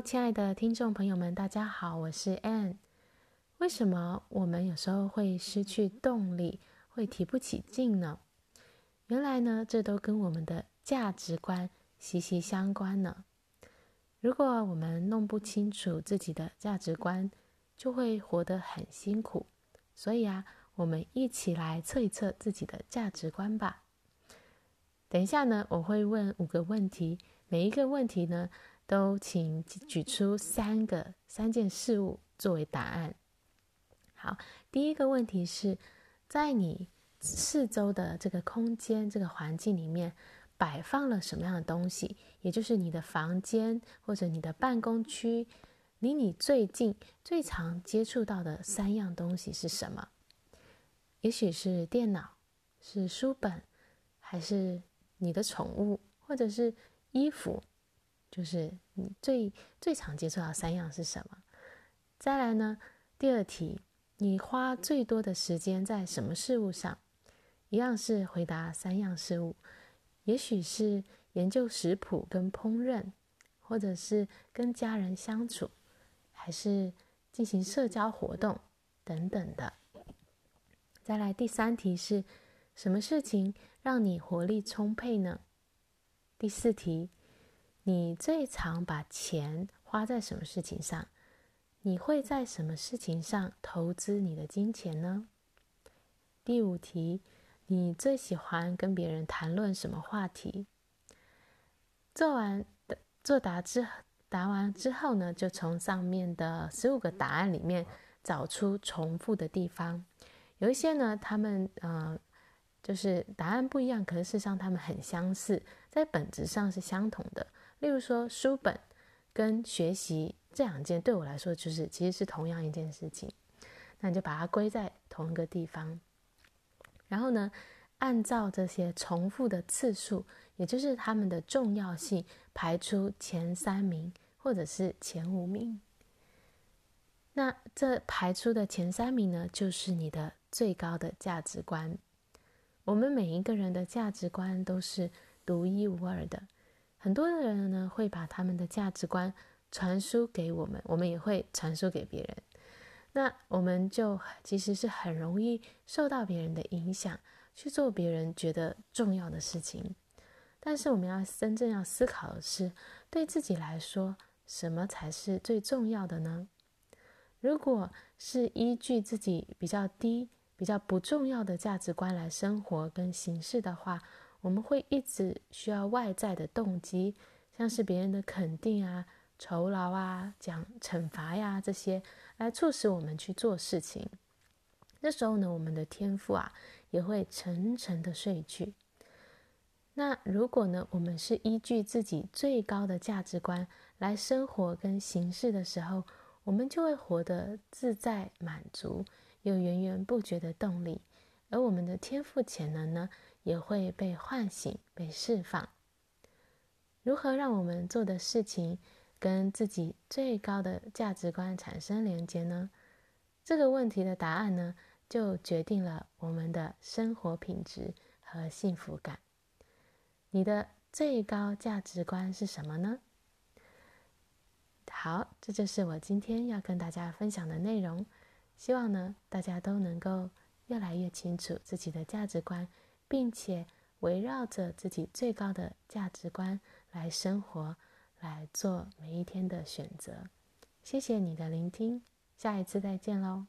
亲爱的听众朋友们，大家好，我是 Ann。为什么我们有时候会失去动力，会提不起劲呢？原来呢，这都跟我们的价值观息息相关呢。如果我们弄不清楚自己的价值观，就会活得很辛苦。所以啊，我们一起来测一测自己的价值观吧。等一下呢，我会问五个问题，每一个问题呢，都请举出三个三件事物作为答案。好，第一个问题是，在你四周的这个空间、这个环境里面，摆放了什么样的东西？也就是你的房间或者你的办公区，离你最近、最常接触到的三样东西是什么？也许是电脑，是书本，还是你的宠物，或者是衣服？就是你最最常接触到三样是什么？再来呢，第二题，你花最多的时间在什么事物上？一样是回答三样事物，也许是研究食谱跟烹饪，或者是跟家人相处，还是进行社交活动等等的。再来第三题是，什么事情让你活力充沛呢？第四题。你最常把钱花在什么事情上？你会在什么事情上投资你的金钱呢？第五题，你最喜欢跟别人谈论什么话题？做完的作答之答完之后呢，就从上面的十五个答案里面找出重复的地方。有一些呢，他们呃，就是答案不一样，可是事实上他们很相似，在本质上是相同的。例如说，书本跟学习这两件对我来说，就是其实是同样一件事情。那你就把它归在同一个地方，然后呢，按照这些重复的次数，也就是它们的重要性，排出前三名或者是前五名。那这排出的前三名呢，就是你的最高的价值观。我们每一个人的价值观都是独一无二的。很多的人呢，会把他们的价值观传输给我们，我们也会传输给别人。那我们就其实是很容易受到别人的影响，去做别人觉得重要的事情。但是我们要真正要思考的是，对自己来说，什么才是最重要的呢？如果是依据自己比较低、比较不重要的价值观来生活跟行事的话，我们会一直需要外在的动机，像是别人的肯定啊、酬劳啊、奖惩罚呀这些，来促使我们去做事情。这时候呢，我们的天赋啊也会沉沉的睡去。那如果呢，我们是依据自己最高的价值观来生活跟行事的时候，我们就会活得自在、满足，有源源不绝的动力，而我们的天赋潜能呢，也会被唤醒、被释放。如何让我们做的事情跟自己最高的价值观产生连接呢？这个问题的答案呢，就决定了我们的生活品质和幸福感。你的最高价值观是什么呢？好，这就是我今天要跟大家分享的内容。希望呢，大家都能够越来越清楚自己的价值观。并且围绕着自己最高的价值观来生活，来做每一天的选择。谢谢你的聆听，下一次再见喽。